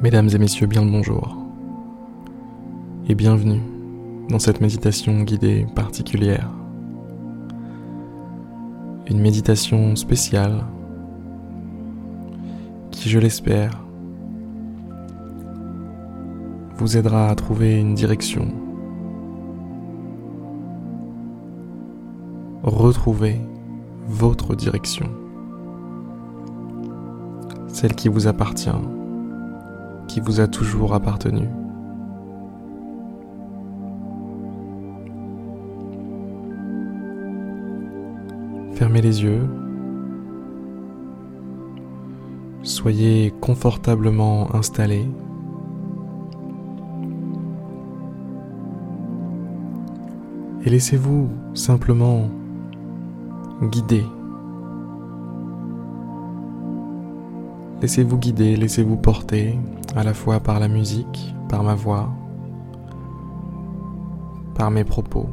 Mesdames et messieurs, bien le bonjour. Et bienvenue dans cette méditation guidée particulière. Une méditation spéciale qui, je l'espère, vous aidera à trouver une direction. Retrouver votre direction. Celle qui vous appartient qui vous a toujours appartenu. Fermez les yeux. Soyez confortablement installé. Et laissez-vous simplement guider Laissez-vous guider, laissez-vous porter, à la fois par la musique, par ma voix, par mes propos.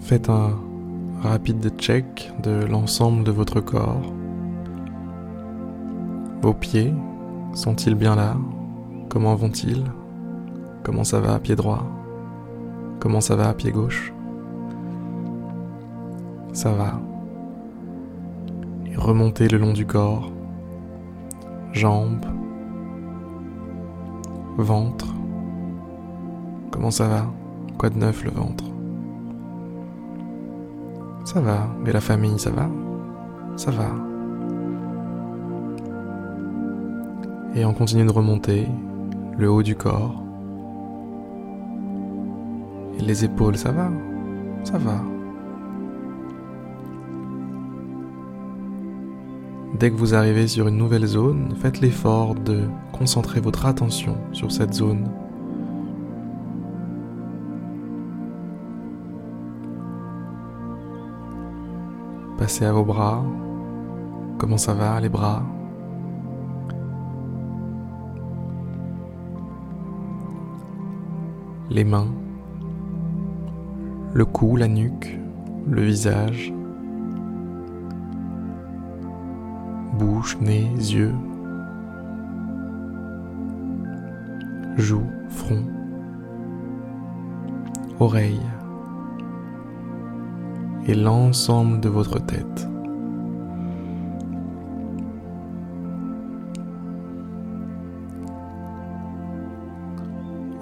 Faites un rapide check de l'ensemble de votre corps. Vos pieds sont-ils bien là? Comment vont-ils? Comment ça va à pied droit? Comment ça va à pied gauche? Ça va remonter le long du corps, jambes, ventre. Comment ça va? Quoi de neuf le ventre? Ça va, mais la famille, ça va? Ça va. Et on continue de remonter le haut du corps. Et les épaules, ça va? Ça va. Dès que vous arrivez sur une nouvelle zone, faites l'effort de concentrer votre attention sur cette zone. Passez à vos bras. Comment ça va les bras? Les mains, le cou, la nuque, le visage. Bouche, nez, yeux, joues, front, oreilles et l'ensemble de votre tête.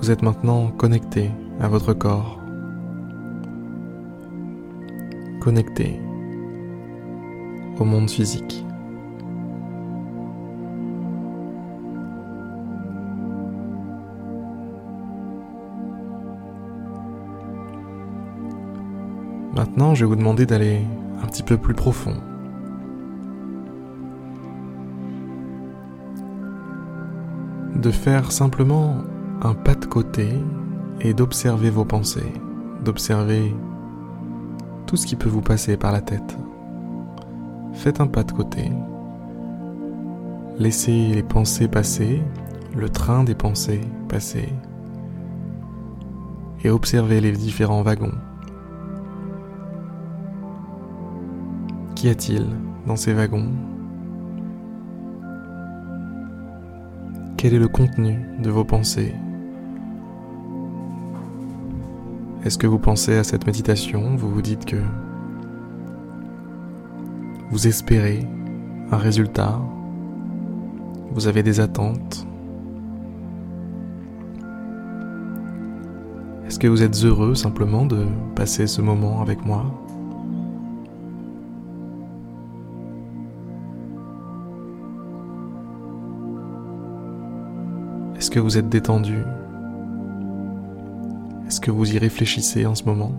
Vous êtes maintenant connecté à votre corps, connecté au monde physique. Maintenant, je vais vous demander d'aller un petit peu plus profond. De faire simplement un pas de côté et d'observer vos pensées, d'observer tout ce qui peut vous passer par la tête. Faites un pas de côté. Laissez les pensées passer, le train des pensées passer, et observez les différents wagons Qu'y a-t-il dans ces wagons Quel est le contenu de vos pensées Est-ce que vous pensez à cette méditation Vous vous dites que vous espérez un résultat. Vous avez des attentes. Est-ce que vous êtes heureux simplement de passer ce moment avec moi Est-ce que vous êtes détendu? Est-ce que vous y réfléchissez en ce moment?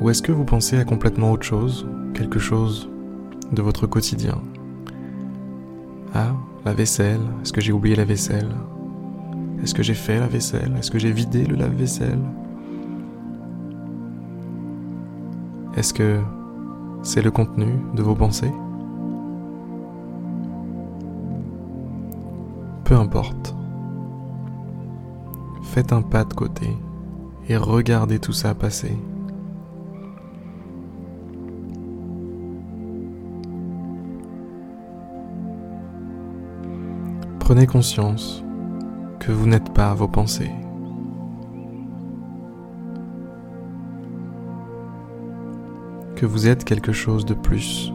Ou est-ce que vous pensez à complètement autre chose, quelque chose de votre quotidien? Ah, la vaisselle, est-ce que j'ai oublié la vaisselle? Est-ce que j'ai fait la vaisselle? Est-ce que j'ai vidé le lave-vaisselle? Est-ce que c'est le contenu de vos pensées? peu importe. Faites un pas de côté et regardez tout ça passer. Prenez conscience que vous n'êtes pas vos pensées. Que vous êtes quelque chose de plus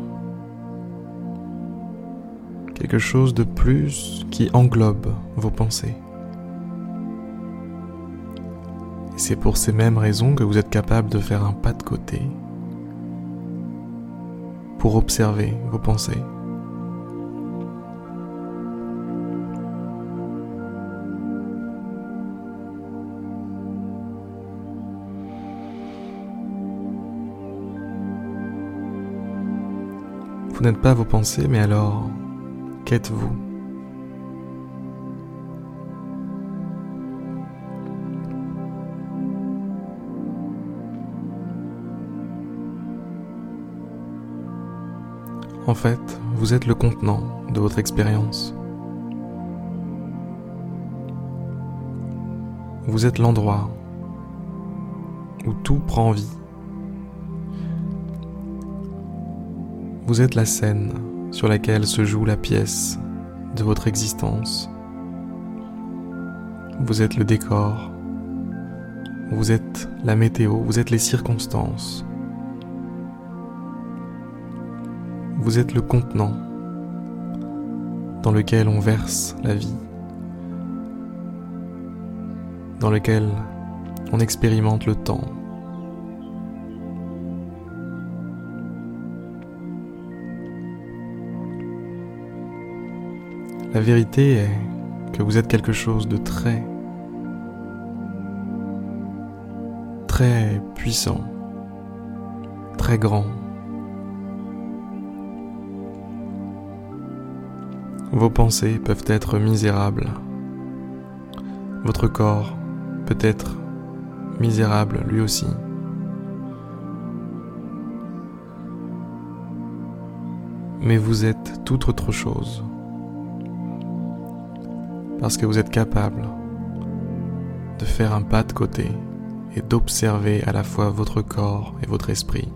Quelque chose de plus qui englobe vos pensées. C'est pour ces mêmes raisons que vous êtes capable de faire un pas de côté pour observer vos pensées. Vous n'êtes pas vos pensées, mais alors, qu'êtes-vous? En fait, vous êtes le contenant de votre expérience. Vous êtes l'endroit où tout prend vie. Vous êtes la scène sur laquelle se joue la pièce de votre existence. Vous êtes le décor. Vous êtes la météo, vous êtes les circonstances. Vous êtes le contenant dans lequel on verse la vie, dans lequel on expérimente le temps, La vérité est que vous êtes quelque chose de très, très puissant, très grand. Vos pensées peuvent être misérables. Votre corps peut être misérable lui aussi. Mais vous êtes toute autre chose parce que vous êtes capable de faire un pas de côté et d'observer à la fois votre corps et votre esprit.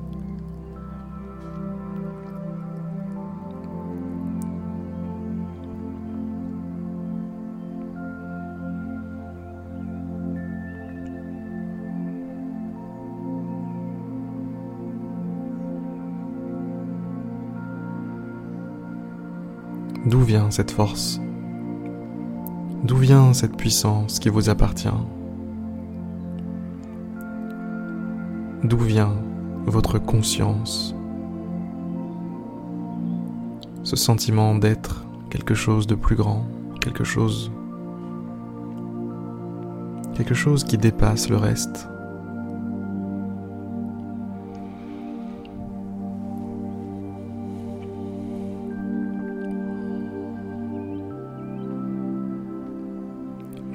D'où vient cette force? D'où vient cette puissance qui vous appartient D'où vient votre conscience Ce sentiment d'être quelque chose de plus grand, quelque chose quelque chose qui dépasse le reste.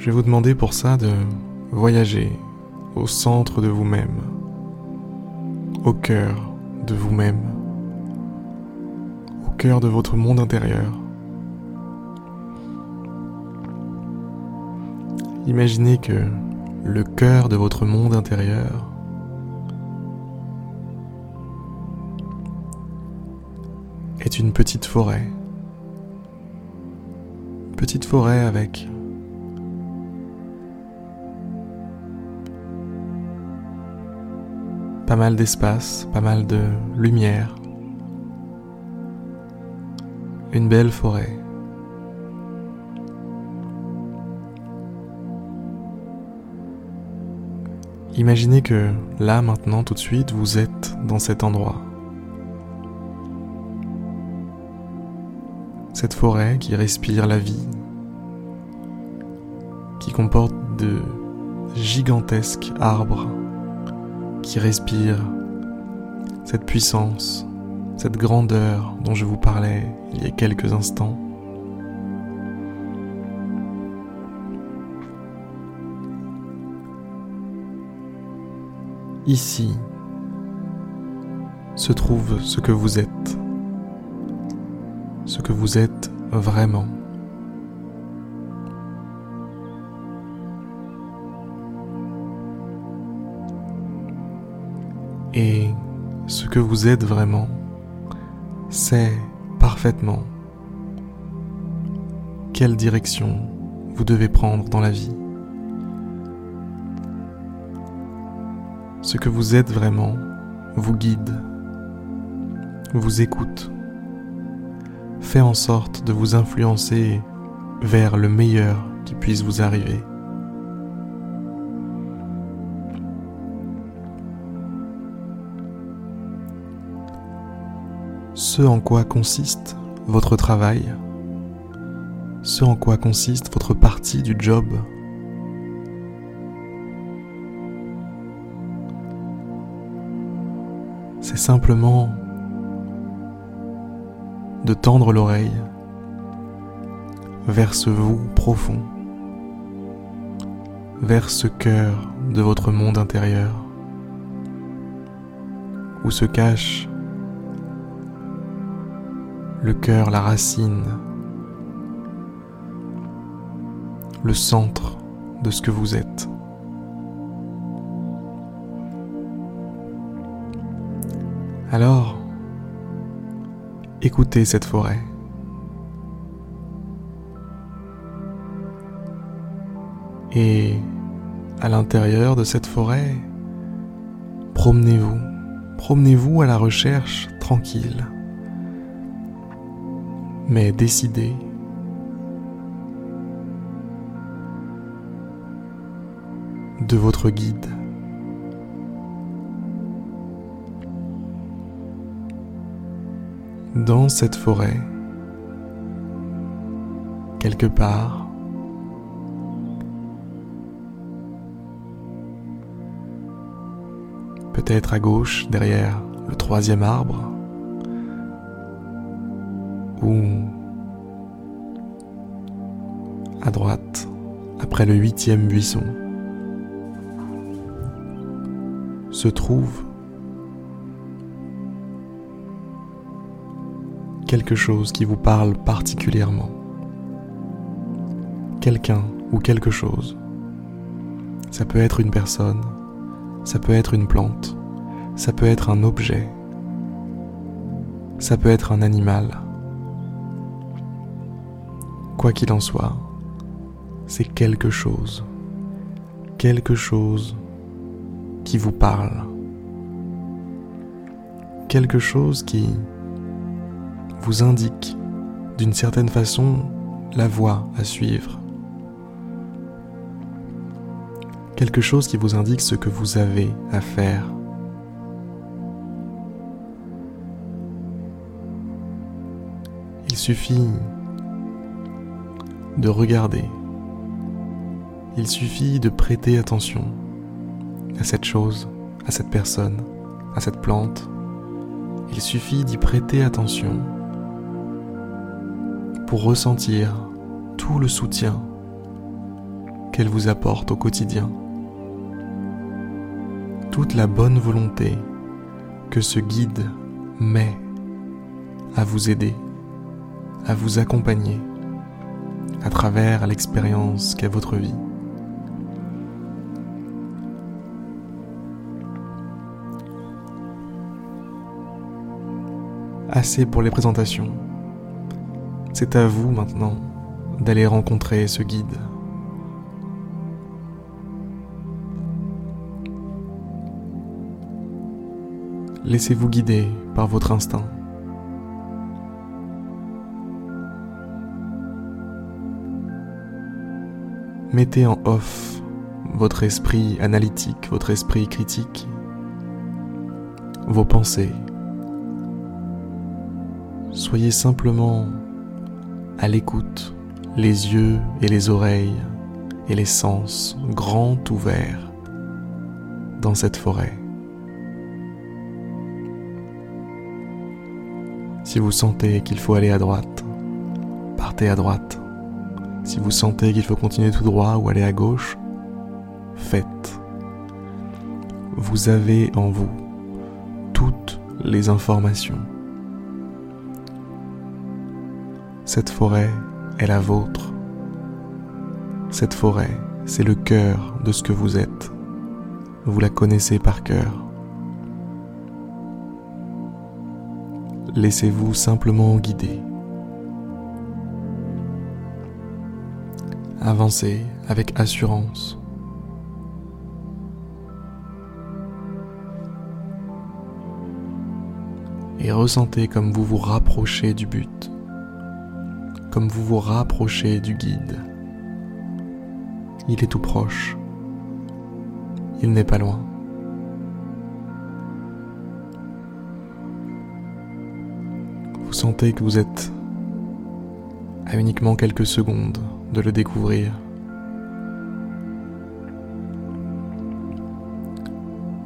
Je vais vous demander pour ça de voyager au centre de vous-même, au cœur de vous-même, au cœur de votre monde intérieur. Imaginez que le cœur de votre monde intérieur est une petite forêt. Petite forêt avec pas mal d'espace, pas mal de lumière, une belle forêt. Imaginez que là maintenant tout de suite vous êtes dans cet endroit. Cette forêt qui respire la vie, qui comporte de gigantesques arbres qui respire cette puissance, cette grandeur dont je vous parlais il y a quelques instants. Ici se trouve ce que vous êtes, ce que vous êtes vraiment. Et ce que vous êtes vraiment, c'est parfaitement quelle direction vous devez prendre dans la vie. Ce que vous êtes vraiment vous guide, vous écoute, fait en sorte de vous influencer vers le meilleur qui puisse vous arriver. Ce en quoi consiste votre travail, ce en quoi consiste votre partie du job. C'est simplement de tendre l'oreille vers ce vous profond, vers ce cœur de votre monde intérieur, où se cache le cœur, la racine, le centre de ce que vous êtes. Alors, écoutez cette forêt. Et à l'intérieur de cette forêt, promenez-vous, promenez-vous à la recherche tranquille, mais décidé. de votre guide. Dans cette forêt, quelque part, peut-être à gauche derrière le troisième arbre, à droite après le huitième buisson, se trouve quelque chose qui vous parle particulièrement, quelqu'un ou quelque chose. Ça peut être une personne, ça peut être une plante, ça peut être un objet, ça peut être un animal. Quoi qu'il en soit, c'est quelque chose, quelque chose qui vous parle, quelque chose qui vous indique d'une certaine façon la voie à suivre. quelque chose qui vous indique ce que vous avez à faire. Il suffit de regarder. Il suffit de prêter attention à cette chose, à cette personne, à cette plante. Il suffit d'y prêter attention pour ressentir tout le soutien qu'elle vous apporte au quotidien toute la bonne volonté que ce guide met à vous aider, à vous accompagner à travers l'expérience qu'est votre vie. Assez pour les présentations. C'est à vous maintenant d'aller rencontrer ce guide. Laissez-vous guider par votre instinct. Mettez en off votre esprit analytique, votre esprit critique, vos pensées. Soyez simplement à l'écoute, les yeux et les oreilles et les sens grands ouverts dans cette forêt. Si vous sentez qu'il faut aller à droite, partez à droite. Si vous sentez qu'il faut continuer tout droit ou aller à gauche, faites. Vous avez en vous toutes les informations. Cette forêt est la vôtre. Cette forêt, c'est le cœur de ce que vous êtes. Vous la connaissez par cœur. Laissez-vous simplement guider. Avancez avec assurance. Et ressentez comme vous vous rapprochez du but, comme vous vous rapprochez du guide. Il est tout proche. Il n'est pas loin. Vous sentez que vous êtes à uniquement quelques secondes de le découvrir.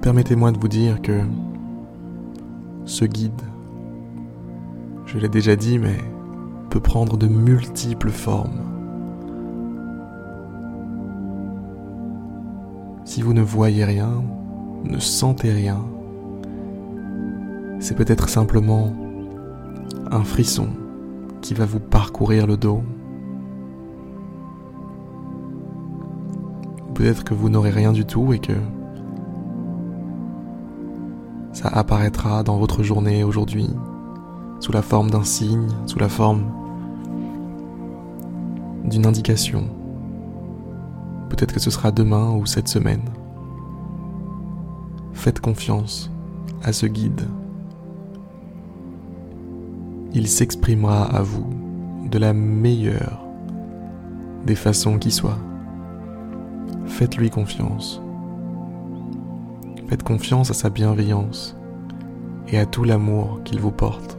Permettez-moi de vous dire que ce guide, je l'ai déjà dit, mais peut prendre de multiples formes. Si vous ne voyez rien, ne sentez rien, c'est peut-être simplement un frisson qui va vous parcourir le dos. Peut-être que vous n'aurez rien du tout et que ça apparaîtra dans votre journée aujourd'hui sous la forme d'un signe, sous la forme d'une indication. Peut-être que ce sera demain ou cette semaine. Faites confiance à ce guide il s'exprimera à vous de la meilleure des façons qui soient. Faites-lui confiance. Faites confiance à sa bienveillance et à tout l'amour qu'il vous porte.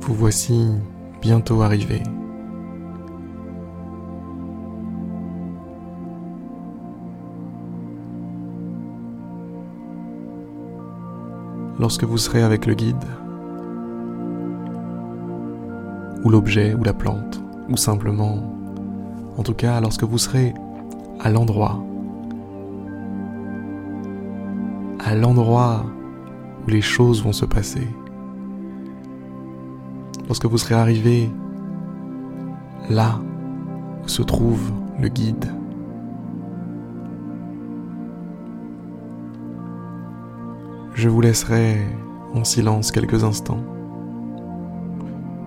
Vous voici bientôt arrivé lorsque vous serez avec le guide, ou l'objet, ou la plante, ou simplement, en tout cas lorsque vous serez à l'endroit, à l'endroit où les choses vont se passer, lorsque vous serez arrivé là où se trouve le guide, Je vous laisserai en silence quelques instants.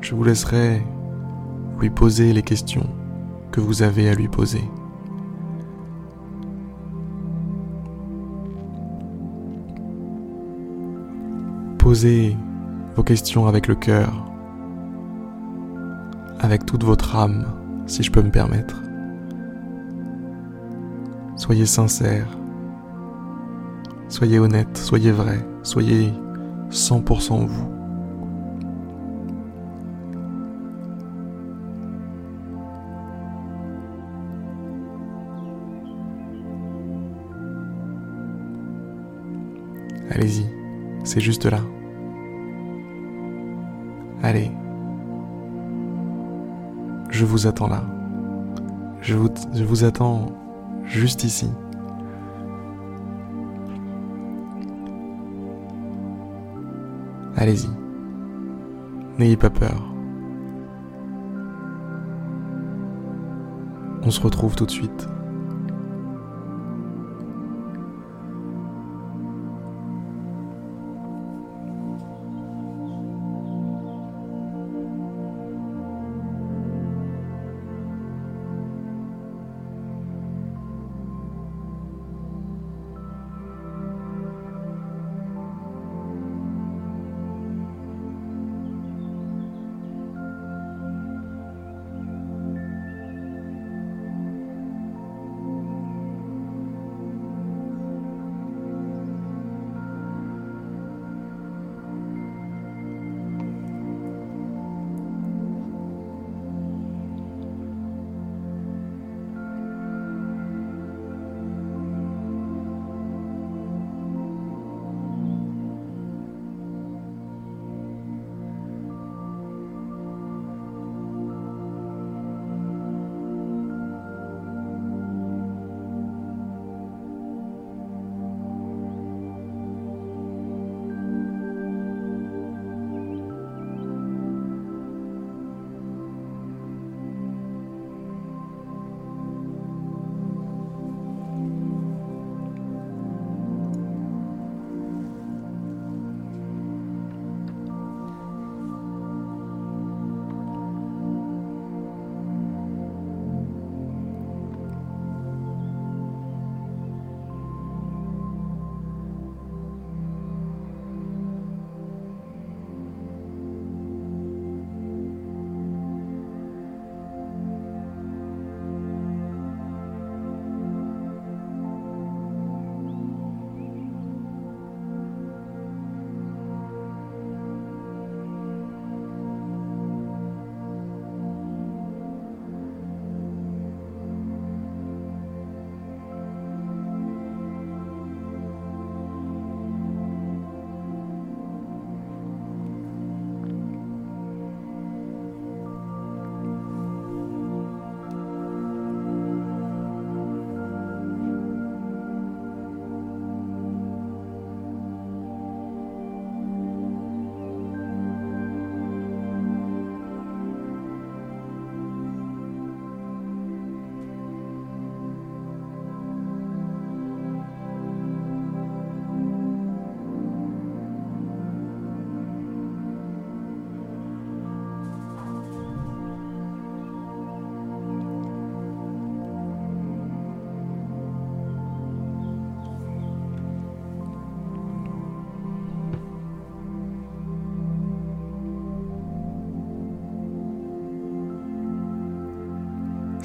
Je vous laisserai lui poser les questions que vous avez à lui poser. Posez vos questions avec le cœur, avec toute votre âme, si je peux me permettre. Soyez sincère Soyez honnête, soyez vrai, soyez 100% vous. Allez-y, c'est juste là. Allez. Je vous attends là. Je vous, je vous attends juste ici. Allez-y. N'ayez pas peur. On se retrouve tout de suite.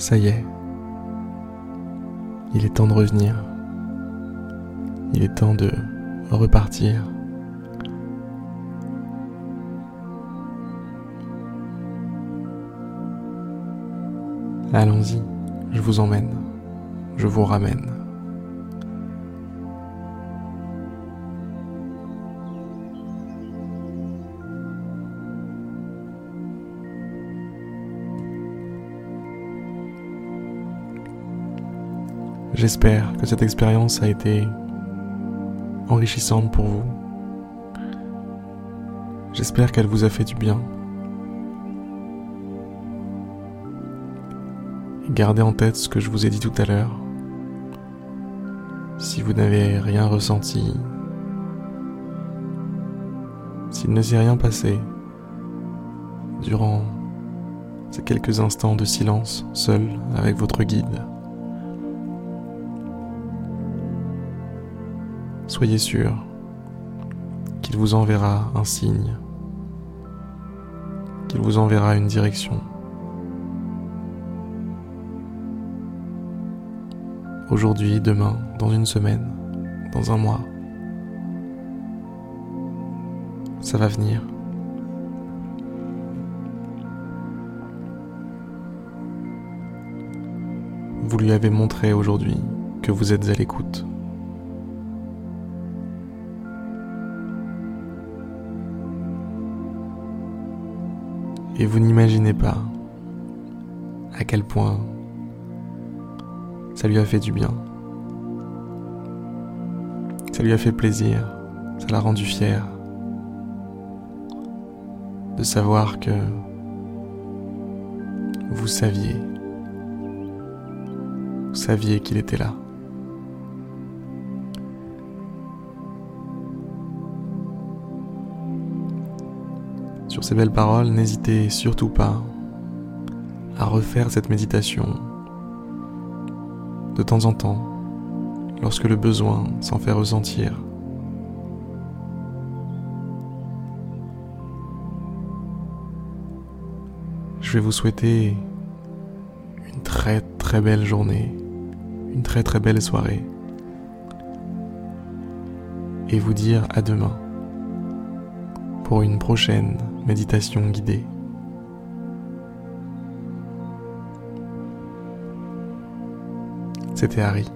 Ça y est. Il est temps de revenir. Il est temps de repartir. Allons-y, je vous emmène, je vous ramène. J'espère que cette expérience a été enrichissante pour vous. J'espère qu'elle vous a fait du bien. gardez en tête ce que je vous ai dit tout à l'heure. Si vous n'avez rien ressenti, s'il ne s'est rien passé durant ces quelques instants de silence seul avec votre guide, soyez sûr qu'il vous enverra un signe, qu'il vous enverra une direction. Aujourd'hui, demain, dans une semaine, dans un mois. Ça va venir. Vous lui avez montré aujourd'hui que vous êtes à l'écoute. Et vous n'imaginez pas à quel point ça lui a fait du bien. Ça lui a fait plaisir. Ça l'a rendu fier de savoir que vous saviez, vous saviez qu'il était là. Ces belles paroles, n'hésitez surtout pas à refaire cette méditation de temps en temps, lorsque le besoin s'en fait ressentir. Je vais vous souhaiter une très très belle journée, une très très belle soirée, et vous dire à demain pour une prochaine méditation guidée. C'était Harry.